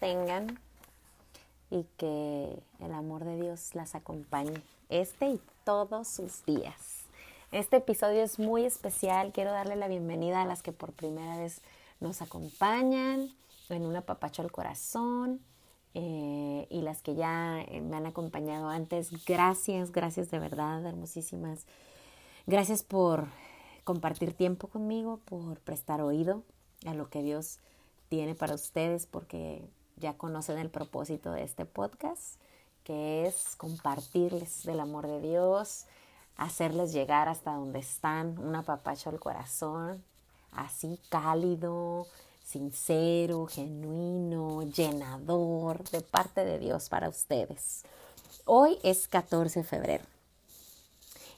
tengan y que el amor de Dios las acompañe este y todos sus días. Este episodio es muy especial, quiero darle la bienvenida a las que por primera vez nos acompañan en un apapacho al corazón eh, y las que ya eh, me han acompañado antes. Gracias, gracias de verdad, hermosísimas. Gracias por compartir tiempo conmigo, por prestar oído a lo que Dios tiene para ustedes, porque ya conocen el propósito de este podcast, que es compartirles del amor de Dios, hacerles llegar hasta donde están, un apapacho al corazón, así cálido, sincero, genuino, llenador de parte de Dios para ustedes. Hoy es 14 de febrero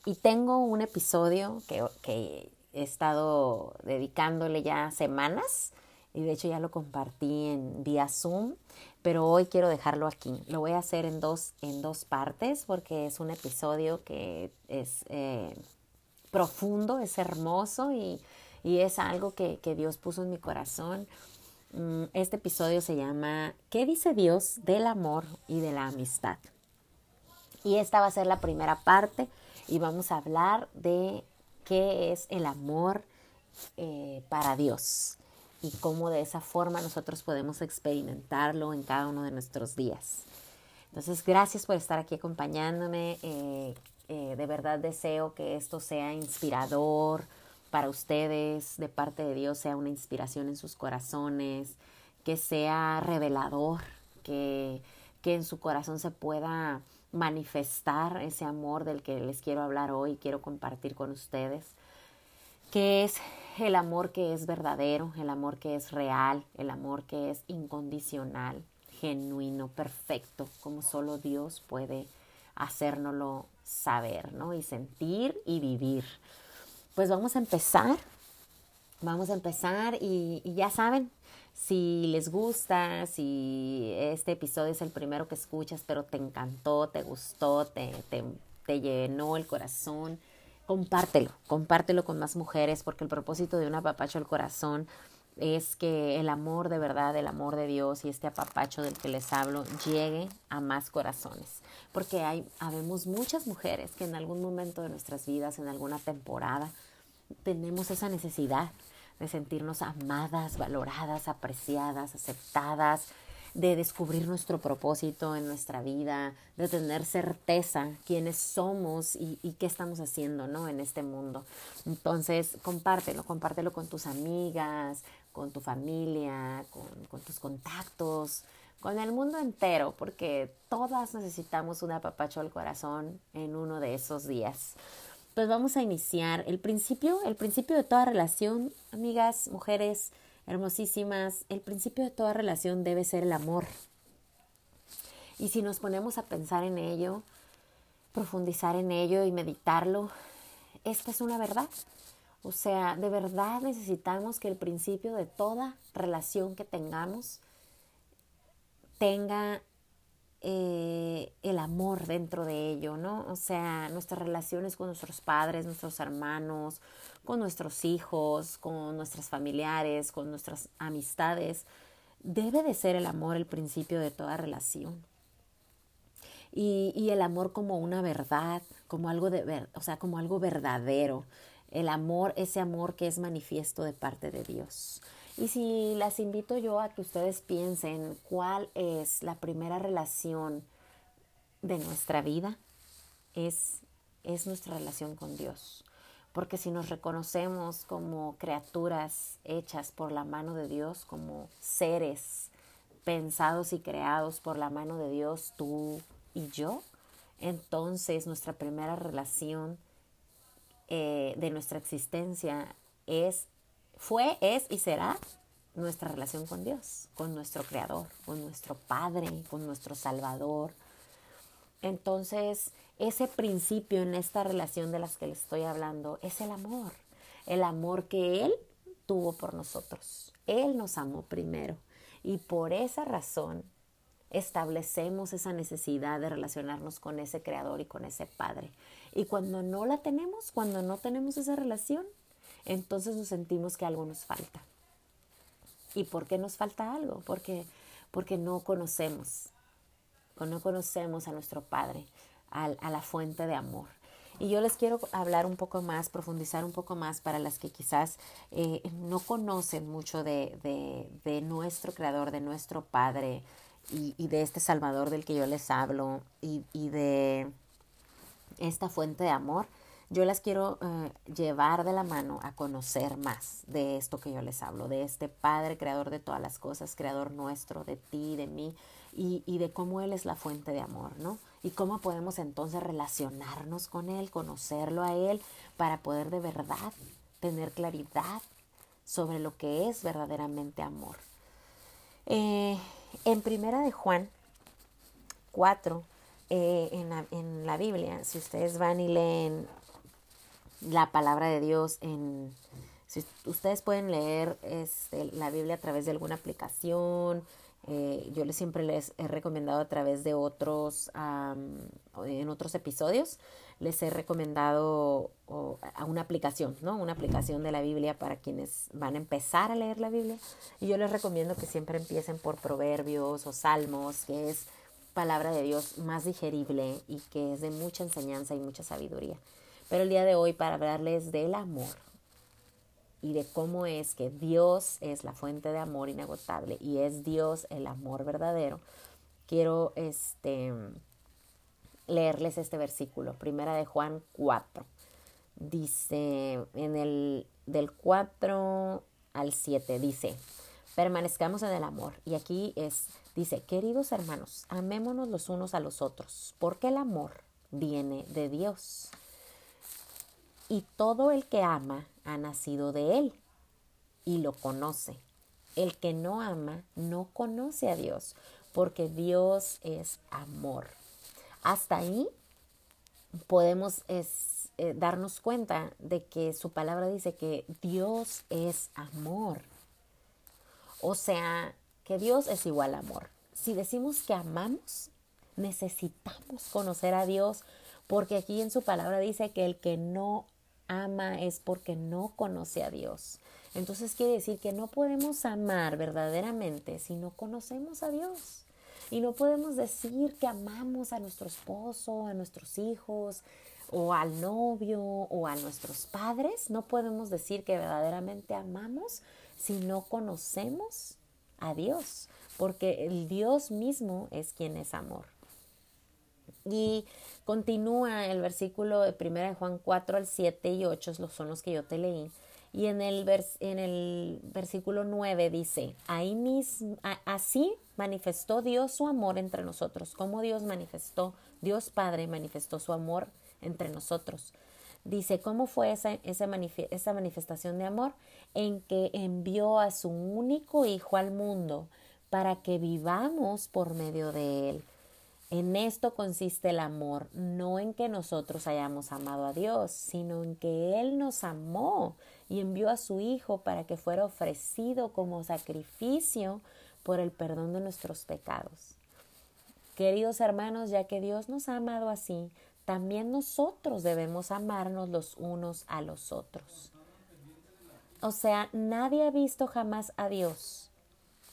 y tengo un episodio que, que he estado dedicándole ya semanas y de hecho ya lo compartí en vía Zoom, pero hoy quiero dejarlo aquí. Lo voy a hacer en dos, en dos partes porque es un episodio que es eh, profundo, es hermoso y, y es algo que, que, Dios puso en mi corazón. Mm, este episodio se llama ¿Qué dice Dios del amor y de la amistad? Y esta va a ser la primera parte y vamos a hablar de qué es el amor eh, para Dios y cómo de esa forma nosotros podemos experimentarlo en cada uno de nuestros días. Entonces, gracias por estar aquí acompañándome. Eh, eh, de verdad deseo que esto sea inspirador para ustedes, de parte de Dios, sea una inspiración en sus corazones, que sea revelador, que, que en su corazón se pueda manifestar ese amor del que les quiero hablar hoy, quiero compartir con ustedes, que es el amor que es verdadero, el amor que es real, el amor que es incondicional, genuino, perfecto, como solo Dios puede hacérnoslo saber, ¿no? Y sentir y vivir. Pues vamos a empezar, vamos a empezar y, ya saben, si les gusta, si este episodio es el primero que escuchas, pero te encantó, te gustó, te, te llenó el corazón, compártelo, compártelo con más mujeres, porque el propósito de un apapacho al corazón es que el amor de verdad, el amor de Dios y este apapacho del que les hablo llegue a más corazones. Porque hay, habemos muchas mujeres que en algún momento de nuestras vidas, en alguna temporada, tenemos esa necesidad de sentirnos amadas, valoradas, apreciadas, aceptadas, de descubrir nuestro propósito en nuestra vida, de tener certeza quiénes somos y, qué estamos haciendo ¿no? en este mundo. Entonces, compártelo, compártelo con tus amigas, con tu familia, con, con tus contactos, con el mundo entero, porque todas necesitamos un apapacho al corazón en uno de esos días pues vamos a iniciar el principio, el principio de toda relación, amigas, mujeres hermosísimas, el principio de toda relación debe ser el amor. Y si nos ponemos a pensar en ello, profundizar en ello y meditarlo, esta es una verdad. O sea, de verdad necesitamos que el principio de toda relación que tengamos tenga eh, el amor dentro de ello, ¿no? O sea, nuestras relaciones con nuestros padres, nuestros hermanos, con nuestros hijos, con nuestros familiares, con nuestras amistades, debe de ser el amor el principio de toda relación. Y, y el amor como una verdad, como algo de ver, o sea, como algo verdadero. El amor, ese amor que es manifiesto de parte de Dios. Y si las invito yo a que ustedes piensen cuál es la primera relación de nuestra vida, es, es nuestra relación con Dios. Porque si nos reconocemos como criaturas hechas por la mano de Dios, como seres pensados y creados por la mano de Dios, tú y yo, entonces nuestra primera relación eh, de nuestra existencia es fue, es y será nuestra relación con Dios, con nuestro Creador, con nuestro Padre, con nuestro Salvador. Entonces, ese principio en esta relación de las que les estoy hablando es el amor, el amor que Él tuvo por nosotros. Él nos amó primero y por esa razón establecemos esa necesidad de relacionarnos con ese Creador y con ese Padre. Y cuando no la tenemos, cuando no tenemos esa relación, entonces nos sentimos que algo nos falta. ¿Y por qué nos falta algo? Porque, porque no conocemos, o no conocemos a nuestro Padre, a, la fuente de amor. Y yo les quiero hablar un poco más, profundizar un poco más para las que quizás eh, no conocen mucho de, nuestro Creador, de nuestro Padre y, de este Salvador del que yo les hablo y de esta fuente de amor yo las quiero eh, llevar de la mano a conocer más de esto que yo les hablo, de este Padre, creador de todas las cosas, creador nuestro, de ti, de mí, y, y de cómo Él es la fuente de amor, ¿no? Y cómo podemos entonces relacionarnos con Él, conocerlo a Él, para poder de verdad tener claridad sobre lo que es verdaderamente amor. Eh, en Primera de Juan 4, eh, en, la, en, la, Biblia, si ustedes van y leen la palabra de Dios en... Si ustedes pueden leer este, la Biblia a través de alguna aplicación, eh, yo les siempre les he recomendado a través de otros, en otros episodios, les he recomendado a una aplicación, ¿no? Una aplicación de la Biblia para quienes van a empezar a leer la Biblia. Y yo les recomiendo que siempre empiecen por proverbios o salmos, que es palabra de Dios más digerible y que es de mucha enseñanza y mucha sabiduría. Pero el día de hoy para hablarles del amor y de cómo es que Dios es la fuente de amor inagotable y es Dios el amor verdadero, quiero este, leerles este versículo, primera de Juan 4. Dice en el del 4 al 7, dice, permanezcamos en el amor. Y aquí es, dice, queridos hermanos, amémonos los unos a los otros, porque el amor viene de Dios y todo el que ama ha nacido de él y lo conoce. El que no ama no conoce a Dios, porque Dios es amor. Hasta ahí podemos eh, darnos cuenta de que su palabra dice que Dios es amor. O sea, que Dios es igual amor. Si decimos que amamos, necesitamos conocer a Dios, porque aquí en su palabra dice que el que no ama es porque no conoce a Dios. Entonces quiere decir que no podemos amar verdaderamente si no conocemos a Dios. Y no podemos decir que amamos a nuestro esposo, a nuestros hijos, o al novio, o a nuestros padres. No podemos decir que verdaderamente amamos si no conocemos a Dios, porque el Dios mismo es quien es amor. Y continúa el versículo de 1 Juan 4 al 7 y 8 son los que yo te leí. Y en el, en el versículo 9 dice, Ahí así manifestó Dios su amor entre nosotros, como Dios manifestó, Dios Padre manifestó su amor entre nosotros. Dice, ¿cómo fue esa, esa, esa manifestación de amor? En que envió a su único Hijo al mundo para que vivamos por medio de él. En esto consiste el amor, no en que nosotros hayamos amado a Dios, sino en que Él nos amó y envió a su Hijo para que fuera ofrecido como sacrificio por el perdón de nuestros pecados. Queridos hermanos, ya que Dios nos ha amado así, también nosotros debemos amarnos los unos a los otros. O sea, nadie ha visto jamás a Dios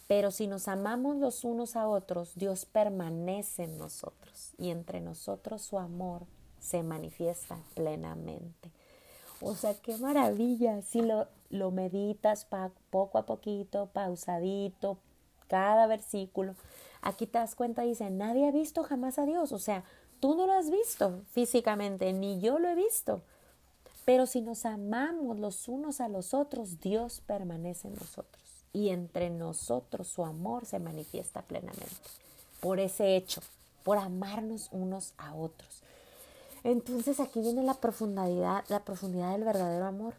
pero si nos amamos los unos a otros, Dios permanece en nosotros y entre nosotros su amor se manifiesta plenamente. O sea, qué maravilla si lo, lo meditas poco a poquito, pausadito, cada versículo. Aquí te das cuenta, dice, nadie ha visto jamás a Dios. O sea, tú no lo has visto físicamente, ni yo lo he visto. Pero si nos amamos los unos a los otros, Dios permanece en nosotros y entre nosotros su amor se manifiesta plenamente. Por ese hecho, por amarnos unos a otros. Entonces aquí viene la profundidad, la profundidad del verdadero amor.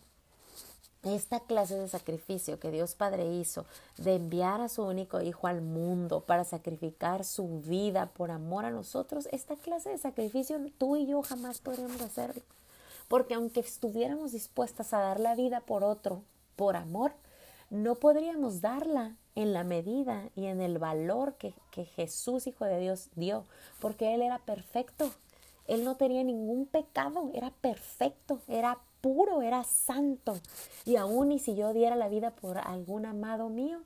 Esta clase de sacrificio que Dios Padre hizo de enviar a su único hijo al mundo para sacrificar su vida por amor a nosotros, esta clase de sacrificio tú y yo jamás podríamos hacerlo. Porque aunque estuviéramos dispuestas a dar la vida por otro, por amor, no podríamos darla en la medida y en el valor que, Jesús, Hijo de Dios, dio, porque Él era perfecto. Él no tenía ningún pecado, era perfecto, era puro, era santo. Y aún y si yo diera la vida por algún amado mío,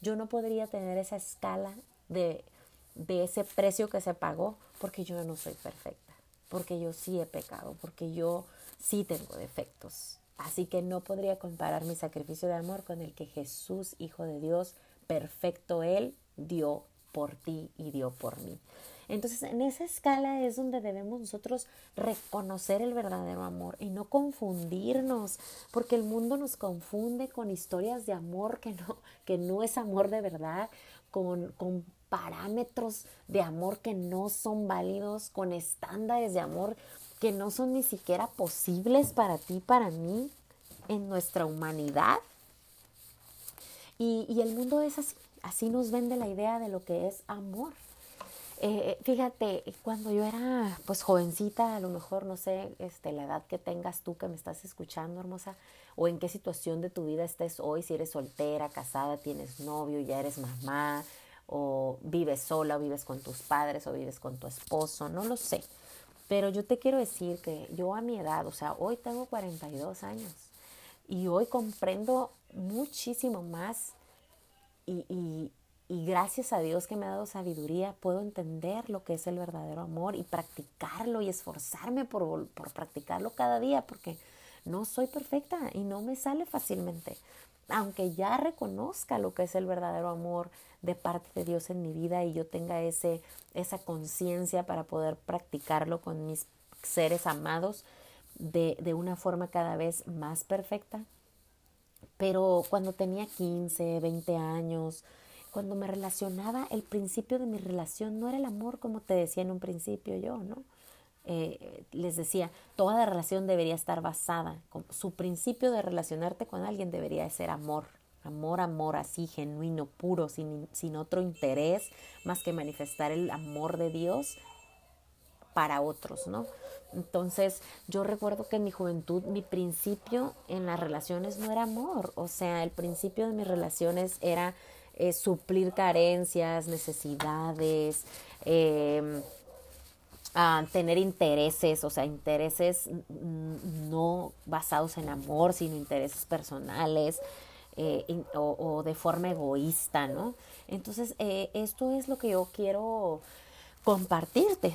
yo no podría tener esa escala de, de ese precio que se pagó porque yo no soy perfecta, porque yo sí he pecado, porque yo sí tengo defectos. Así que no podría comparar mi sacrificio de amor con el que Jesús, Hijo de Dios, perfecto Él, dio por ti y dio por mí. Entonces, en esa escala es donde debemos nosotros reconocer el verdadero amor y no confundirnos, porque el mundo nos confunde con historias de amor que no, que no es amor de verdad, con, con parámetros de amor que no son válidos, con estándares de amor que no son ni siquiera posibles para ti, para mí, en nuestra humanidad. Y, y el mundo es así, así nos vende la idea de lo que es amor. Eh, fíjate, cuando yo era pues jovencita, a lo mejor no sé este, la edad que tengas tú que me estás escuchando, hermosa, o en qué situación de tu vida estés hoy, si eres soltera, casada, tienes novio, ya eres mamá, o vives sola, o vives con tus padres, o vives con tu esposo, no lo sé. Pero yo te quiero decir que yo a mi edad, o sea, hoy tengo 42 años y hoy comprendo muchísimo más y, y gracias a Dios que me ha dado sabiduría, puedo entender lo que es el verdadero amor y practicarlo y esforzarme por, por, practicarlo cada día, porque no soy perfecta y no me sale fácilmente. Aunque ya reconozca lo que es el verdadero amor de parte de Dios en mi vida y yo tenga ese, esa conciencia para poder practicarlo con mis seres amados de, de una forma cada vez más perfecta. Pero cuando tenía 15, 20 años, cuando me relacionaba, el principio de mi relación no era el amor como te decía en un principio yo, ¿no? Eh, les decía, toda relación debería estar basada, su principio de relacionarte con alguien debería ser amor, amor, amor así, genuino, puro, sin, sin otro interés más que manifestar el amor de Dios para otros, ¿no? Entonces, yo recuerdo que en mi juventud mi principio en las relaciones no era amor, o sea, el principio de mis relaciones era eh, suplir carencias, necesidades, em, tener intereses, o sea, intereses no basados en amor, sino intereses personales eh, o, de forma egoísta, ¿no? Entonces, eh, esto es lo que yo quiero compartirte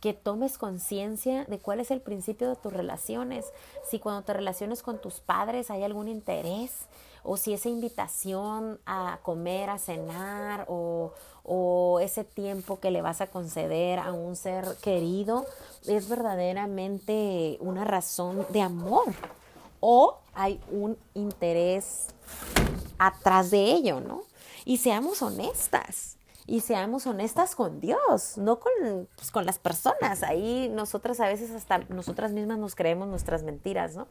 que tomes conciencia de cuál es el principio de tus relaciones. Si cuando te relaciones con tus padres hay algún interés, o si esa invitación a comer, a cenar, o, o ese tiempo que le vas a conceder a un ser querido es verdaderamente una razón de amor o hay un interés atrás de ello, ¿no? Y seamos honestas y seamos honestas con Dios, no con, pues, con las personas. Ahí nosotras a veces hasta nosotras mismas nos creemos nuestras mentiras, ¿no?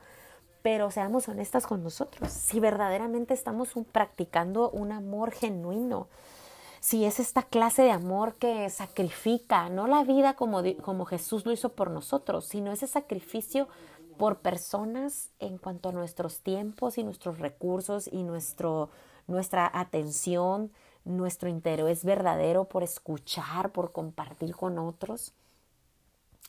Pero seamos honestas con nosotros. Si verdaderamente estamos practicando un amor genuino, si es esta clase de amor que sacrifica, no la vida como, como Jesús lo hizo por nosotros, sino ese sacrificio por personas en cuanto a nuestros tiempos y nuestros recursos y nuestro, nuestra atención, nuestro interés verdadero por escuchar, por compartir con otros.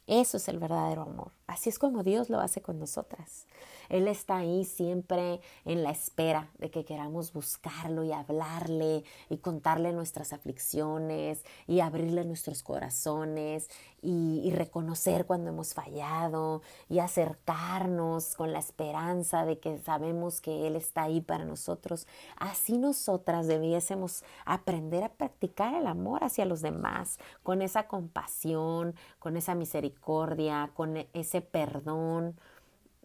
Eso es el verdadero amor. Así es como Dios lo hace con nosotras. Él está ahí siempre en la espera de que queramos buscarlo y hablarle y contarle nuestras aflicciones y abrirle nuestros corazones y, reconocer cuando hemos fallado y acercarnos con la esperanza de que sabemos que Él está ahí para nosotros. Así nosotras debiésemos aprender a practicar el amor hacia los demás con esa compasión, con esa misericordia, con ese perdón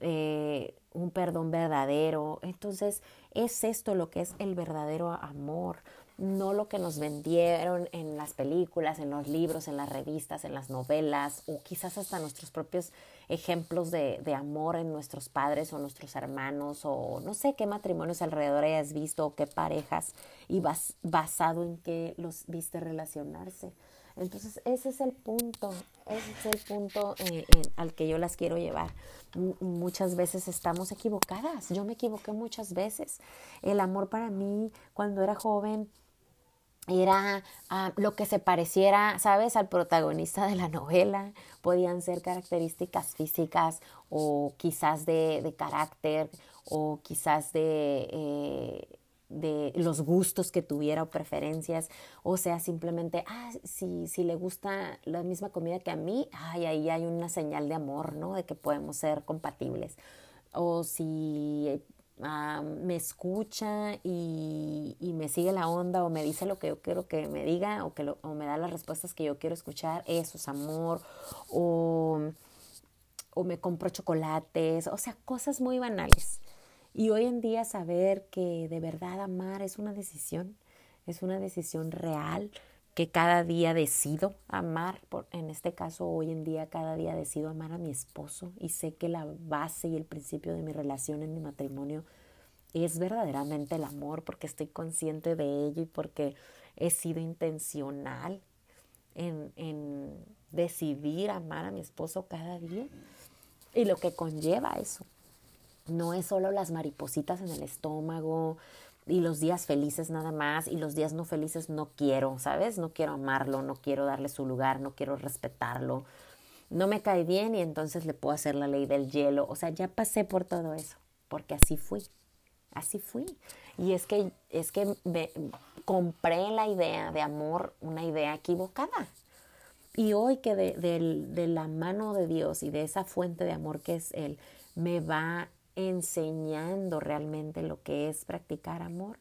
eh, un perdón verdadero. Entonces es esto lo que es el verdadero amor, no lo que nos vendieron en las películas, en los libros, en las revistas, en las novelas o quizás hasta nuestros propios ejemplos de, de amor en nuestros padres o nuestros hermanos o no sé qué matrimonios alrededor hayas visto o qué parejas y basado en qué los viste relacionarse. Entonces, ese es el punto, ese es el punto eh, al que yo las quiero llevar. Muchas veces estamos equivocadas, yo me equivoqué muchas veces. El amor para mí cuando era joven era ah, lo que se pareciera, ¿sabes?, al protagonista de la novela. Podían ser características físicas o quizás de, carácter o quizás de... Eh, de los gustos que tuviera o preferencias, o sea, simplemente, ah, si, si le gusta la misma comida que a mí, ay, ahí hay una señal de amor, ¿no? De que podemos ser compatibles. O si ah, me escucha y, me sigue la onda o me dice lo que yo quiero que me diga o, que o me da las respuestas que yo quiero escuchar, eso es amor. O, o me compro chocolates, o sea, cosas muy banales. Y hoy en día saber que de verdad amar es una decisión, es una decisión real, que cada día decido amar, por, en este caso hoy en día cada día decido amar a mi esposo y sé que la base y el principio de mi relación en mi matrimonio es verdaderamente el amor porque estoy consciente de ello y porque he sido intencional en, en decidir amar a mi esposo cada día y lo que conlleva eso. No es solo las maripositas en el estómago y los días felices nada más y los días no felices no quiero, ¿sabes? No quiero amarlo, no quiero darle su lugar, no quiero respetarlo. No me cae bien y entonces le puedo hacer la ley del hielo. O sea, ya pasé por todo eso, porque así fui. Así fui. Y es que, es que me, compré la idea de amor, una idea equivocada. Y hoy que de, de, la mano de Dios y de esa fuente de amor que es Él, me va enseñando realmente lo que es practicar amor,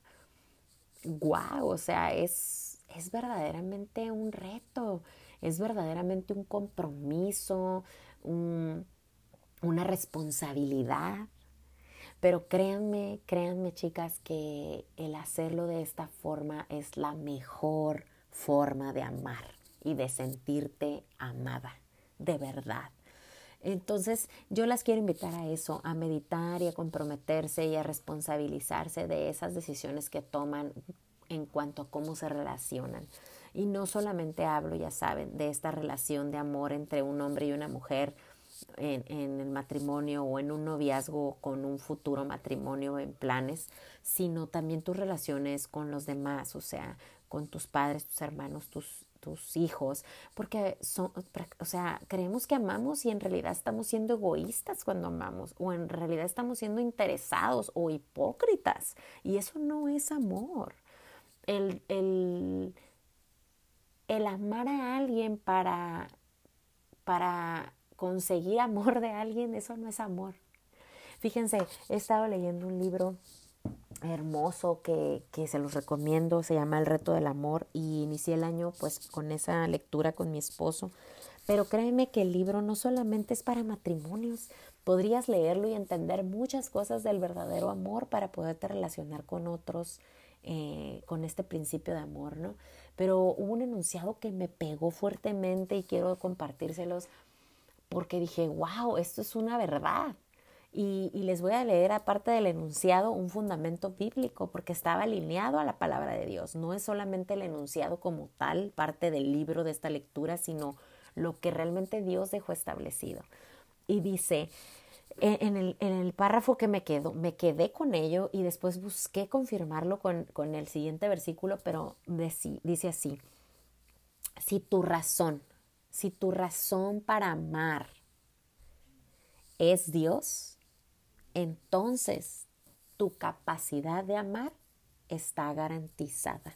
wow, o sea, es, es verdaderamente un reto, es verdaderamente un compromiso, una responsabilidad. Pero créanme, créanme chicas, que el hacerlo de esta forma es la mejor forma de amar y de sentirte amada, de verdad. Entonces, yo las quiero invitar a eso, a meditar y a comprometerse y a responsabilizarse de esas decisiones que toman en cuanto a cómo se relacionan. Y no solamente hablo, ya saben, de esta relación de amor entre un hombre y una mujer en, el matrimonio o en un noviazgo con un futuro matrimonio en planes, sino también tus relaciones con los demás, o sea, con tus padres, tus hermanos, tus tus hijos, porque son, o sea, creemos que amamos y en realidad estamos siendo egoístas cuando amamos, o en realidad estamos siendo interesados o hipócritas, y eso no es amor. El, el, el amar a alguien para, para conseguir amor de alguien, eso no es amor. Fíjense, he estado leyendo un libro hermoso que, que, se los recomiendo, se llama El reto del amor y inicié el año pues con esa lectura con mi esposo. Pero créeme que el libro no solamente es para matrimonios, podrías leerlo y entender muchas cosas del verdadero amor para poderte relacionar con otros eh, con este principio de amor, ¿no? Pero hubo un enunciado que me pegó fuertemente y quiero compartírselos porque dije, wow, esto es una verdad. Y, les voy a leer, aparte del enunciado, un fundamento bíblico, porque estaba alineado a la palabra de Dios. No es solamente el enunciado como tal, parte del libro de esta lectura, sino lo que realmente Dios dejó establecido. Y dice, en el, en el párrafo que me quedo, me quedé con ello y después busqué confirmarlo con, con el siguiente versículo, pero dice así, si tu razón, si tu razón para amar es Dios, entonces tu capacidad de amar está garantizada.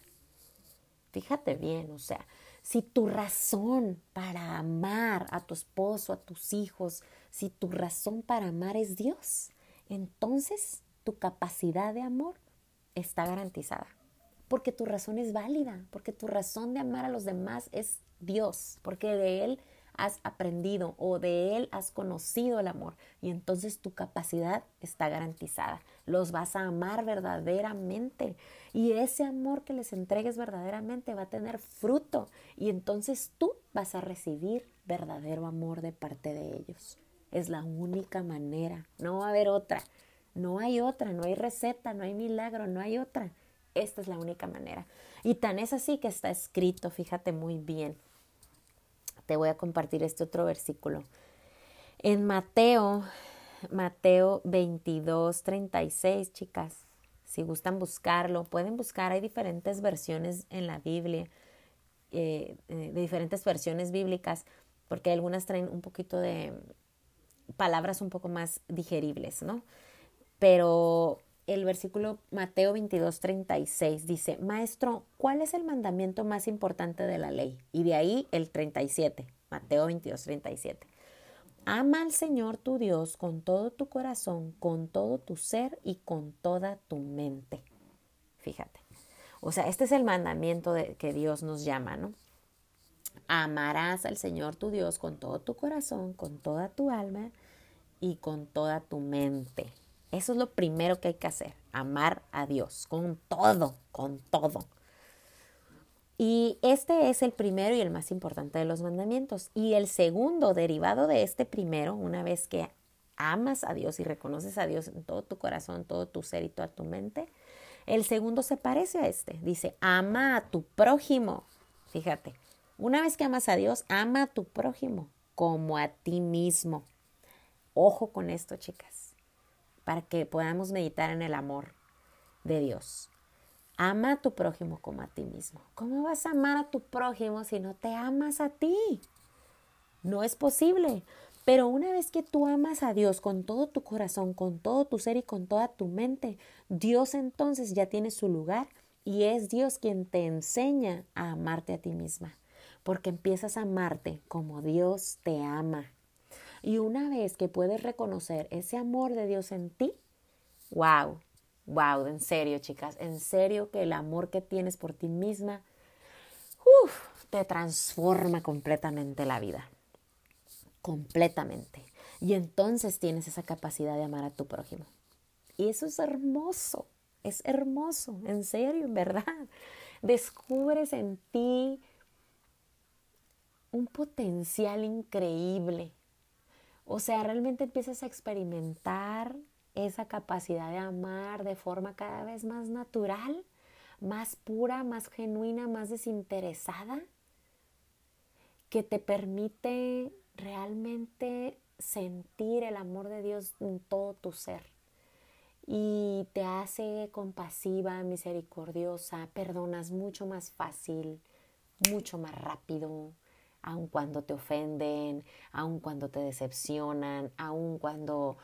Fíjate bien, o sea, si tu razón para amar a tu esposo, a tus hijos, si tu razón para amar es Dios, entonces tu capacidad de amor está garantizada. Porque tu razón es válida, porque tu razón de amar a los demás es Dios, porque de Él has aprendido o de Él has conocido el amor y entonces tu capacidad está garantizada. Los vas a amar verdaderamente y ese amor que les entregues verdaderamente va a tener fruto y entonces tú vas a recibir verdadero amor de parte de ellos. Es la única manera, no va a haber otra. No hay otra, no hay receta, no hay milagro, no hay otra. Esta es la única manera. Y tan es así que está escrito, fíjate muy bien te voy a compartir este otro versículo. En Mateo, Mateo 22, 36, chicas, si gustan buscarlo, pueden buscar, hay diferentes versiones en la Biblia, eh, eh, de diferentes versiones bíblicas, porque algunas traen un poquito de palabras un poco más digeribles, ¿no? Pero el versículo Mateo 22, 36 dice, Maestro, ¿cuál es el mandamiento más importante de la ley? Y de ahí el 37, Mateo 22, 37. Ama al Señor tu Dios con todo tu corazón, con todo tu ser y con toda tu mente. Fíjate. O sea, este es el mandamiento que Dios nos llama, ¿no? Amarás al Señor tu Dios con todo tu corazón, con toda tu alma y con toda tu mente. Eso es lo primero que hay que hacer, amar a Dios con todo, con todo. Y este es el primero y el más importante de los mandamientos. Y el segundo, derivado de este primero, una vez que amas a Dios y reconoces a Dios en todo tu corazón, todo tu ser y toda tu mente, el segundo se parece a este. Dice, ama a tu prójimo. Fíjate, una vez que amas a Dios, ama a tu prójimo como a ti mismo. Ojo con esto, chicas, para que podamos meditar en el amor de Dios. Ama a tu prójimo como a ti mismo. ¿Cómo vas a amar a tu prójimo si no te amas a ti? No es posible. Pero una vez que tú amas a Dios con todo tu corazón, con todo tu ser y con toda tu mente, Dios entonces ya tiene su lugar y es Dios quien te enseña a amarte a ti misma, porque empiezas a amarte como Dios te ama. Y una vez que puedes reconocer ese amor de Dios en ti, wow, wow, en serio chicas, en serio que el amor que tienes por ti misma, te transforma completamente la vida, completamente. Y entonces tienes esa capacidad de amar a tu prójimo. Y eso es hermoso, es hermoso, en serio, en verdad. Descubres en ti un potencial increíble o sea, realmente empiezas a experimentar esa capacidad de amar de forma cada vez más natural, más pura, más genuina, más desinteresada, que te permite realmente sentir el amor de Dios en todo tu ser. Y te hace compasiva, misericordiosa, perdonas mucho más fácil, mucho más rápido, aun cuando te ofenden, aun cuando te decepcionan, aun cuando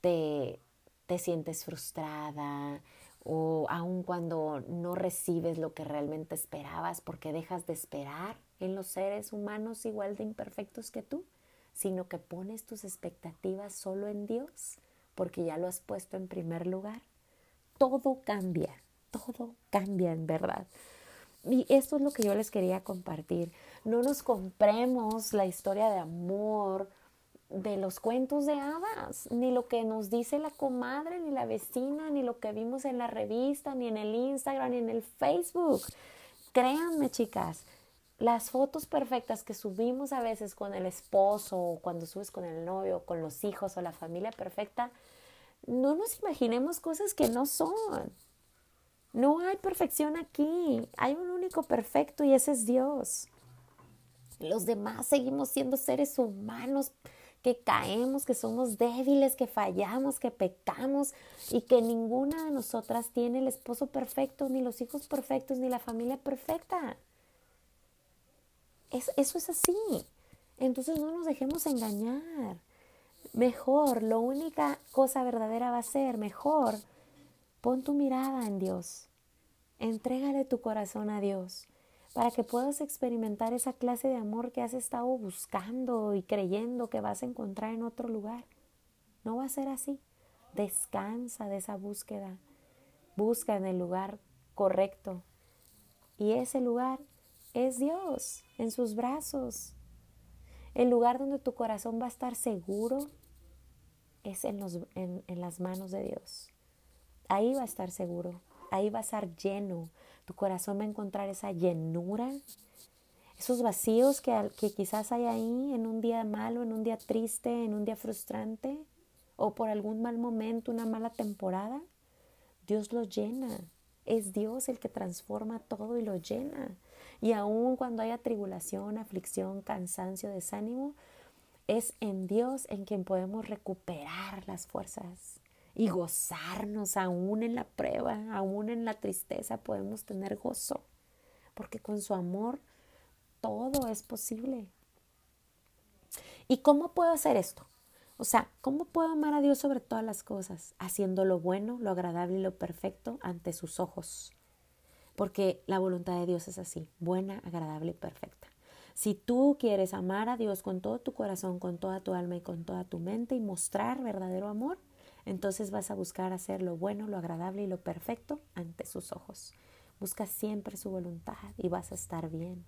te, te sientes frustrada o aun cuando no recibes lo que realmente esperabas porque dejas de esperar en los seres humanos igual de imperfectos que tú, sino que pones tus expectativas solo en Dios porque ya lo has puesto en primer lugar. Todo cambia, todo cambia en verdad. Y esto es lo que yo les quería compartir. No nos compremos la historia de amor de los cuentos de hadas, ni lo que nos dice la comadre, ni la vecina, ni lo que vimos en la revista, ni en el Instagram, ni en el Facebook. Créanme, chicas, las fotos perfectas que subimos a veces con el esposo, o cuando subes con el novio, con los hijos, o la familia perfecta, no nos imaginemos cosas que no son. No hay perfección aquí, hay un único perfecto y ese es Dios. Los demás seguimos siendo seres humanos que caemos, que somos débiles, que fallamos, que pecamos y que ninguna de nosotras tiene el esposo perfecto, ni los hijos perfectos, ni la familia perfecta. eso es así. Entonces no nos dejemos engañar. Mejor, la única cosa verdadera va a ser mejor Pon tu mirada en Dios. Entrégale tu corazón a Dios para que puedas experimentar esa clase de amor que has estado buscando y creyendo que vas a encontrar en otro lugar. No va a ser así. Descansa de esa búsqueda. Busca en el lugar correcto. Y ese lugar es Dios, en sus brazos. El lugar donde tu corazón va a estar seguro es en, en las manos de Dios ahí va a estar seguro, ahí va a estar lleno, tu corazón va a encontrar esa llenura, esos vacíos que, que quizás hay ahí en un día malo, en un día triste, en un día frustrante o por algún mal momento, una mala temporada, Dios lo llena. Es Dios el que transforma todo y lo llena. Y aun cuando haya tribulación, aflicción, cansancio, desánimo, es en Dios en quien podemos recuperar las fuerzas y gozarnos aún en la prueba, aún en la tristeza podemos tener gozo, porque con su amor todo es posible. ¿Y cómo puedo hacer esto? O sea, ¿cómo puedo amar a Dios sobre todas las cosas? Haciendo lo bueno, lo agradable y lo perfecto ante sus ojos. Porque la voluntad de Dios es así, buena, agradable y perfecta. Si tú quieres amar a Dios con todo tu corazón, con toda tu alma y con toda tu mente y mostrar verdadero amor, entonces vas a buscar hacer lo bueno, lo agradable y lo perfecto ante sus ojos. Busca siempre su voluntad y vas a estar bien.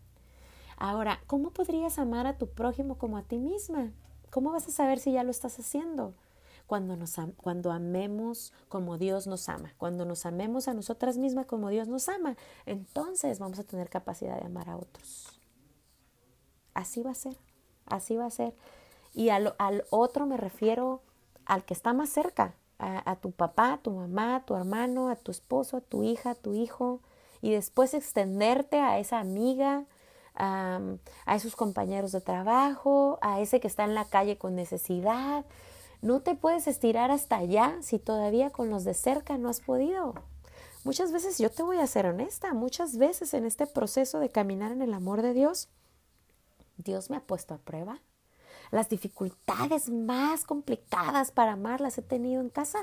Ahora, ¿cómo podrías amar a tu prójimo como a ti misma? ¿Cómo vas a saber si ya lo estás haciendo? Cuando, nos, amemos como Dios nos ama, cuando nos amemos a nosotras mismas como Dios nos ama, entonces vamos a tener capacidad de amar a otros. Así va a ser, así va a ser. Y al, al otro me refiero al que está más cerca, a, tu papá, a tu mamá, a tu hermano, a tu esposo, a tu hija, a tu hijo, y después extenderte a esa amiga, a, a esos compañeros de trabajo, a ese que está en la calle con necesidad. No te puedes estirar hasta allá si todavía con los de cerca no has podido. Muchas veces, yo te voy a ser honesta, muchas veces en este proceso de caminar en el amor de Dios, Dios me ha puesto a prueba. Las dificultades más complicadas para amar las he tenido en casa.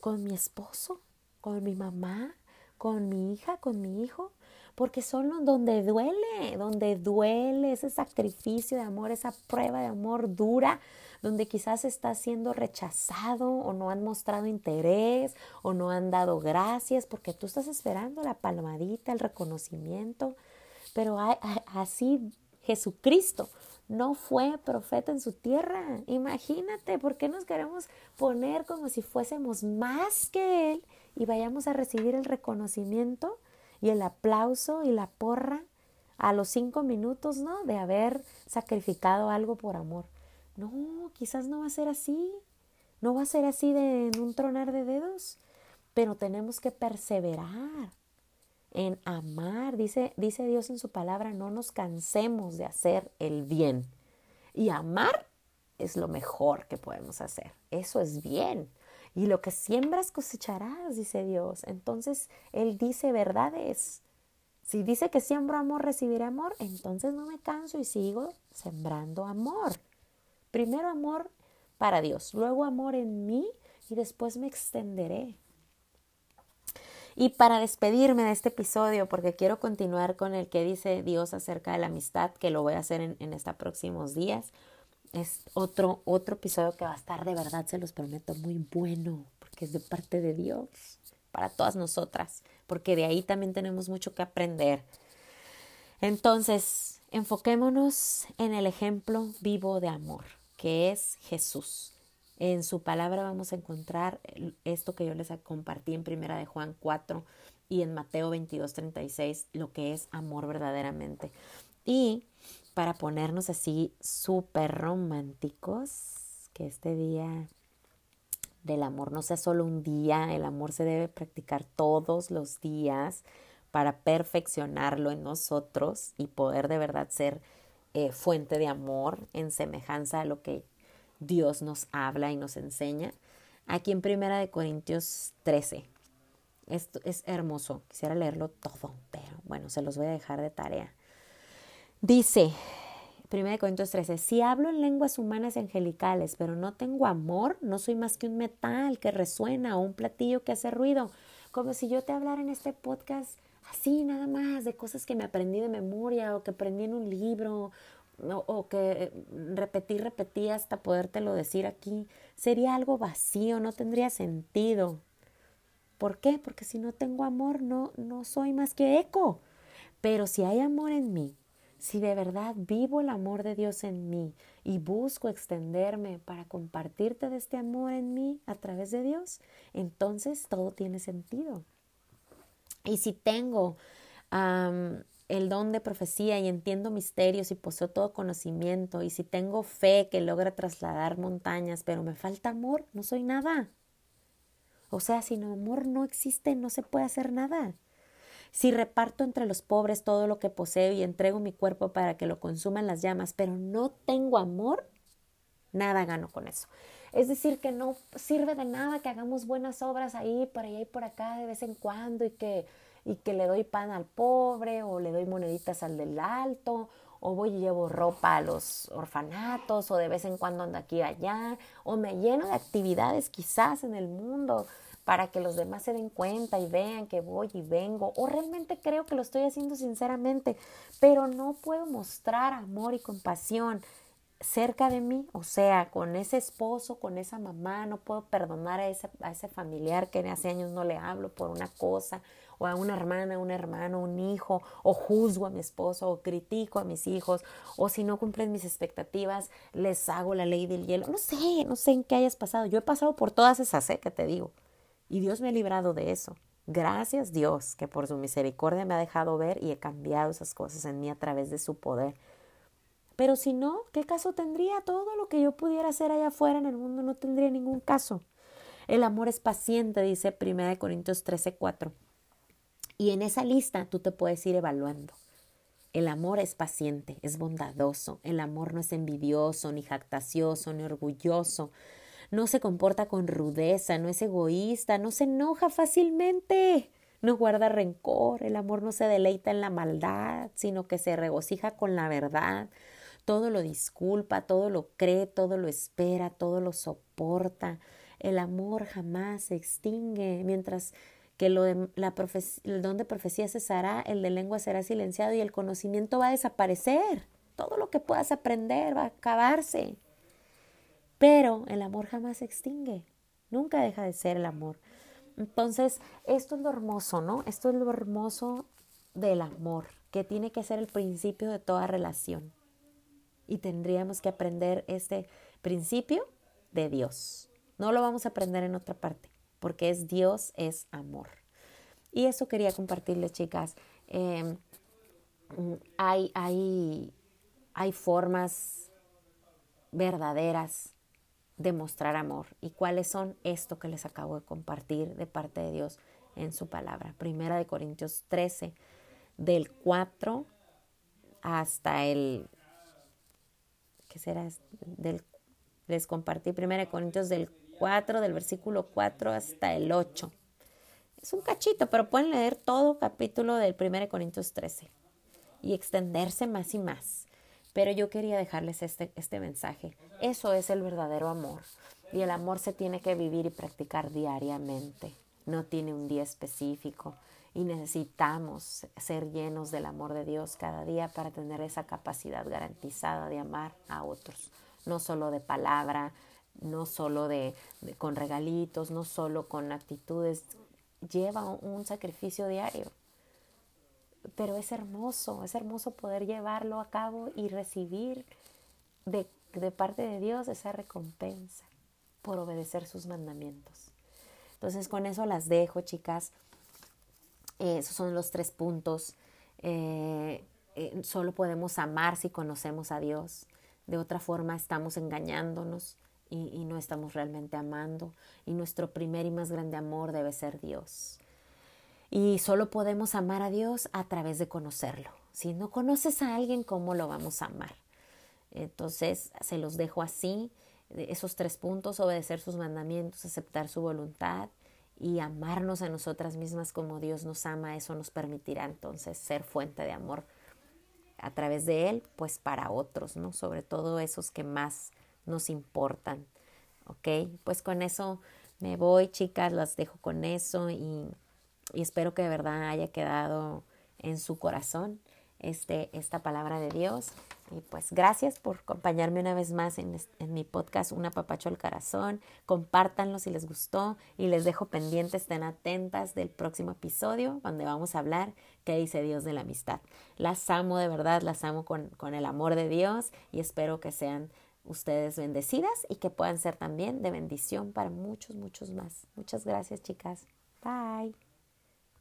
Con mi esposo, con mi mamá, con mi hija, con mi hijo. Porque son los donde duele, donde duele ese sacrificio de amor, esa prueba de amor dura, donde quizás está siendo rechazado o no han mostrado interés o no han dado gracias porque tú estás esperando la palmadita, el reconocimiento. Pero así Jesucristo no fue profeta en su tierra. Imagínate, ¿por qué nos queremos poner como si fuésemos más que Él y vayamos a recibir el reconocimiento y el aplauso y la porra a los cinco minutos, ¿no? De haber sacrificado algo por amor. No, quizás no va a ser así. No va a ser así de en un tronar de dedos, pero tenemos que perseverar en amar. Dice, dice Dios en su palabra, no nos cansemos de hacer el bien. Y amar es lo mejor que podemos hacer. Eso es bien. Y lo que siembras cosecharás, dice Dios. Entonces, Él dice verdades. Si dice que siembro amor, recibiré amor, entonces no me canso y sigo sembrando amor. Primero amor para Dios, luego amor en mí y después me extenderé. Y para despedirme de este episodio, porque quiero continuar con el que dice Dios acerca de la amistad, que lo voy a hacer en, estos próximos días, es otro, otro episodio que va a estar de verdad, se los prometo, muy bueno, porque es de parte de Dios, para todas nosotras, porque de ahí también tenemos mucho que aprender. Entonces, enfoquémonos en el ejemplo vivo de amor, que es Jesús. En su palabra vamos a encontrar esto que yo les compartí en primera de Juan 4 y en Mateo 22, 36, lo que es amor verdaderamente. Y para ponernos así súper románticos, que este día del amor no sea solo un día, el amor se debe practicar todos los días para perfeccionarlo en nosotros y poder de verdad ser eh, fuente de amor en semejanza a lo que Dios nos habla y nos enseña. Aquí en Primera de Corintios 13. Esto es hermoso. Quisiera leerlo todo, pero bueno, se los voy a dejar de tarea. Dice, Primera de Corintios 13, si hablo en lenguas humanas y angelicales, pero no tengo amor, no soy más que un metal que resuena o un platillo que hace ruido. Como si yo te hablara en este podcast así nada más de cosas que me aprendí de memoria o que aprendí en un libro o, que repetí, repetí hasta podértelo decir aquí, sería algo vacío, no tendría sentido. ¿Por qué? Porque si no tengo amor, no, no soy más que eco. Pero si hay amor en mí, si de verdad vivo el amor de Dios en mí y busco extenderme para compartirte de este amor en mí a través de Dios, entonces todo tiene sentido. Y si tengo el don de profecía y entiendo misterios y poseo todo conocimiento y si tengo fe que logra trasladar montañas, pero me falta amor, no soy nada. O sea, sin amor no existe, no se puede hacer nada. Si reparto entre los pobres todo lo que poseo y entrego mi cuerpo para que lo consuman las llamas, pero no tengo amor, nada gano con eso. Es decir, que no sirve de nada que hagamos buenas obras ahí, por allá y por acá de vez en cuando y que y que le doy pan al pobre o le doy moneditas al del alto o voy y llevo ropa a los orfanatos, o de vez en cuando ando aquí y allá, o me lleno de actividades quizás en el mundo para que los demás se den cuenta y vean que voy y vengo, o realmente creo que lo estoy haciendo sinceramente, pero no puedo mostrar amor y compasión cerca de mí, o sea, con ese esposo, con esa mamá, no puedo perdonar a ese, a ese familiar que hace años no le hablo por una cosa, a una hermana, un hermano, un hijo, o juzgo a mi esposo, o critico a mis hijos, o si no cumplen mis expectativas, les hago la ley del hielo. No sé, no sé en qué hayas pasado. Yo he pasado por todas esas, ¿eh? que te digo. Y Dios me ha librado de eso. Gracias Dios que por su misericordia me ha dejado ver y he cambiado esas cosas en mí a través de su poder. Pero si no, ¿qué caso tendría? Todo lo que yo pudiera hacer allá afuera en el mundo no tendría ningún caso. El amor es paciente, dice 1 Corintios 13, 4. Y en esa lista tú te puedes ir evaluando. El amor es paciente, es bondadoso. El amor no es envidioso, ni jactacioso, ni orgulloso. No se comporta con rudeza, no es egoísta, no se enoja fácilmente, no guarda rencor. El amor no se deleita en la maldad, sino que se regocija con la verdad todo lo disculpa, todo lo cree, todo lo espera, todo lo soporta. El amor jamás se extingue, mientras que lo de la el don de profecía cesará, el de lengua será silenciado y el conocimiento va a desaparecer. Todo lo que puedas aprender va a acabarse. Pero el amor jamás se extingue, nunca deja de ser el amor. Entonces, esto es lo hermoso, ¿no? Esto es lo hermoso del amor, que tiene que ser el principio de toda relación y tendríamos que aprender este principio de Dios. No lo vamos a aprender en otra parte, porque es Dios, es amor. Y eso quería compartirles, chicas. Em, hay, hay, hay formas verdaderas de mostrar amor. ¿Y cuáles son? Esto que les acabo de compartir de parte de Dios en su palabra. Primera de Corintios 13, del 4 hasta el que será del, les compartí 1 Corintios del 4, del versículo 4 hasta el 8. Es un cachito, pero pueden leer todo capítulo del 1 Corintios 13 y extenderse más y más. Pero yo quería dejarles este, este mensaje. Eso es el verdadero amor. Y el amor se tiene que vivir y practicar diariamente. No tiene un día específico y necesitamos ser llenos del amor de Dios cada día para tener esa capacidad garantizada de amar a otros, no solo de palabra, no solo de, con regalitos, no solo con actitudes, lleva un sacrificio diario. Pero es hermoso, es hermoso poder llevarlo a cabo y recibir de, de parte de Dios esa recompensa por obedecer sus mandamientos. Entonces con eso las dejo, chicas. Eh, esos son los tres puntos. Eh, eh, solo podemos amar si conocemos a Dios. De otra forma estamos engañándonos y, no estamos realmente amando. Y nuestro primer y más grande amor debe ser Dios. Y solo podemos amar a Dios a través de conocerlo. Si no conoces a alguien, ¿cómo lo vamos a amar? Entonces, se los dejo así, esos tres puntos, obedecer sus mandamientos, aceptar su voluntad y amarnos a nosotras mismas como Dios nos ama, eso nos permitirá entonces ser fuente de amor a través de Él, pues para otros, ¿no? Sobre todo esos que más nos importan, ¿ok? Pues con eso me voy, chicas, las dejo con eso y, y espero que de verdad haya quedado en su corazón este, esta palabra de Dios y pues gracias por acompañarme una vez más en, mi podcast Una Papacho al Corazón. Compártanlo si les gustó y les dejo pendientes, estén atentas del próximo episodio donde vamos a hablar qué dice Dios de la amistad. Las amo de verdad, las amo con, con el amor de Dios y espero que sean ustedes bendecidas y que puedan ser también de bendición para muchos, muchos más. Muchas gracias chicas. Bye.